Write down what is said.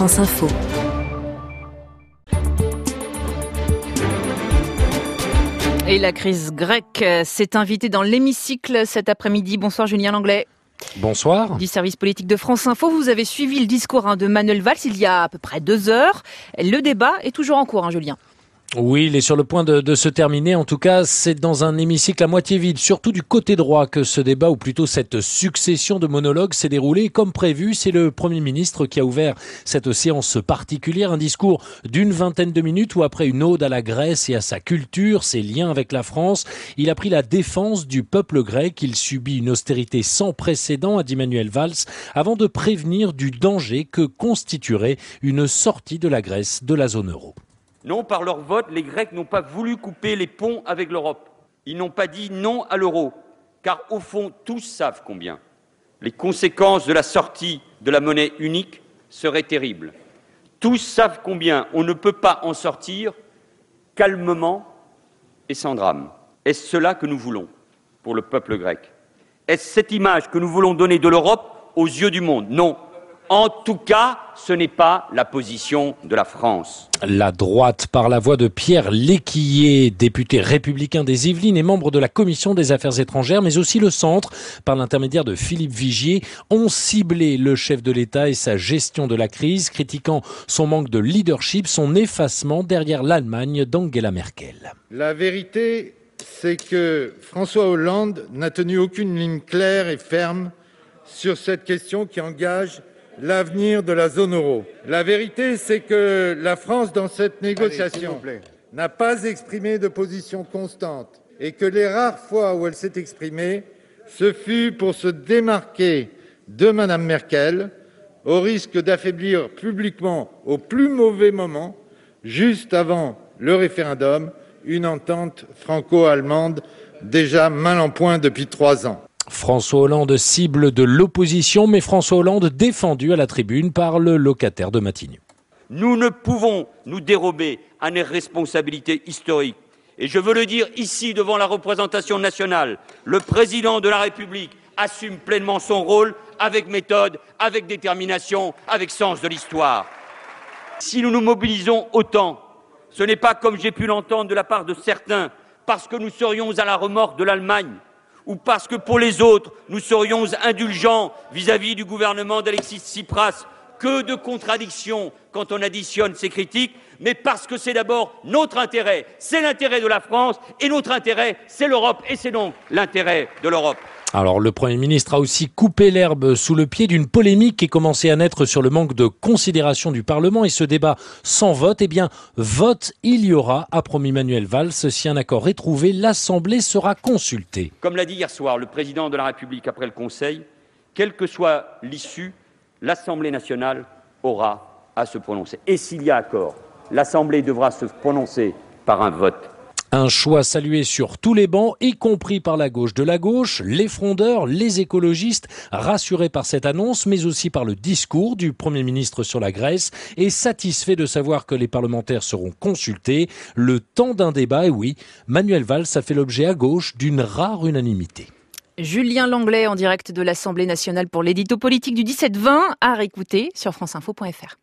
France Info. Et la crise grecque s'est invitée dans l'hémicycle cet après-midi. Bonsoir Julien Langlais. Bonsoir. Du service politique de France Info, vous avez suivi le discours hein, de Manuel Valls il y a à peu près deux heures. Le débat est toujours en cours, hein, Julien. Oui, il est sur le point de, se terminer. En tout cas, c'est dans un hémicycle à moitié vide, surtout du côté droit, que ce débat, ou plutôt cette succession de monologues, s'est déroulé comme prévu. C'est le Premier ministre qui a ouvert cette séance particulière, un discours d'une vingtaine de minutes où, après une ode à la Grèce et à sa culture, ses liens avec la France, il a pris la défense du peuple grec. Il subit une austérité sans précédent, a dit Manuel Valls, avant de prévenir du danger que constituerait une sortie de la Grèce de la zone euro. Non, par leur vote, les Grecs n'ont pas voulu couper les ponts avec l'Europe. Ils n'ont pas dit non à l'euro, car au fond, tous savent combien les conséquences de la sortie de la monnaie unique seraient terribles. Tous savent combien on ne peut pas en sortir calmement et sans drame. Est-ce cela que nous voulons pour le peuple grec? Est-ce cette image que nous voulons donner de l'Europe aux yeux du monde? Non. En tout cas, ce n'est pas la position de la France. La droite, par la voix de Pierre Léquillier, député républicain des Yvelines et membre de la Commission des Affaires étrangères, mais aussi le centre, par l'intermédiaire de Philippe Vigier, ont ciblé le chef de l'État et sa gestion de la crise, critiquant son manque de leadership, son effacement derrière l'Allemagne d'Angela Merkel. La vérité, c'est que François Hollande n'a tenu aucune ligne claire et ferme sur cette question qui engage l'avenir de la zone euro. La vérité, c'est que la France, dans cette négociation, n'a pas exprimé de position constante et que les rares fois où elle s'est exprimée, ce fut pour se démarquer de Mme Merkel, au risque d'affaiblir publiquement, au plus mauvais moment, juste avant le référendum, une entente franco-allemande déjà mal en point depuis trois ans. François Hollande cible de l'opposition, mais François Hollande défendu à la tribune par le locataire de Matignon. Nous ne pouvons nous dérober à nos responsabilités historiques. Et je veux le dire ici devant la représentation nationale, le président de la République assume pleinement son rôle avec méthode, avec détermination, avec sens de l'histoire. Si nous nous mobilisons autant, ce n'est pas comme j'ai pu l'entendre de la part de certains, parce que nous serions à la remorque de l'Allemagne ou parce que pour les autres, nous serions indulgents vis-à-vis du gouvernement d'Alexis Tsipras. Que de contradictions quand on additionne ces critiques, mais parce que c'est d'abord notre intérêt, c'est l'intérêt de la France, et notre intérêt, c'est l'Europe, et c'est donc l'intérêt de l'Europe. Alors le Premier ministre a aussi coupé l'herbe sous le pied d'une polémique qui commençait à naître sur le manque de considération du Parlement et ce débat sans vote. Eh bien, vote il y aura, a promis Manuel Valls. Si un accord est trouvé, l'Assemblée sera consultée. Comme l'a dit hier soir le Président de la République après le Conseil, quelle que soit l'issue, l'Assemblée nationale aura à se prononcer. Et s'il y a accord, l'Assemblée devra se prononcer par un vote. Un choix salué sur tous les bancs, y compris par la gauche de la gauche, les frondeurs, les écologistes, rassurés par cette annonce, mais aussi par le discours du Premier ministre sur la Grèce, et satisfaits de savoir que les parlementaires seront consultés. Le temps d'un débat, et oui, Manuel Valls a fait l'objet à gauche d'une rare unanimité. Julien Langlais en direct de l'Assemblée nationale pour l'édito politique du 17-20 à réécouter sur franceinfo.fr.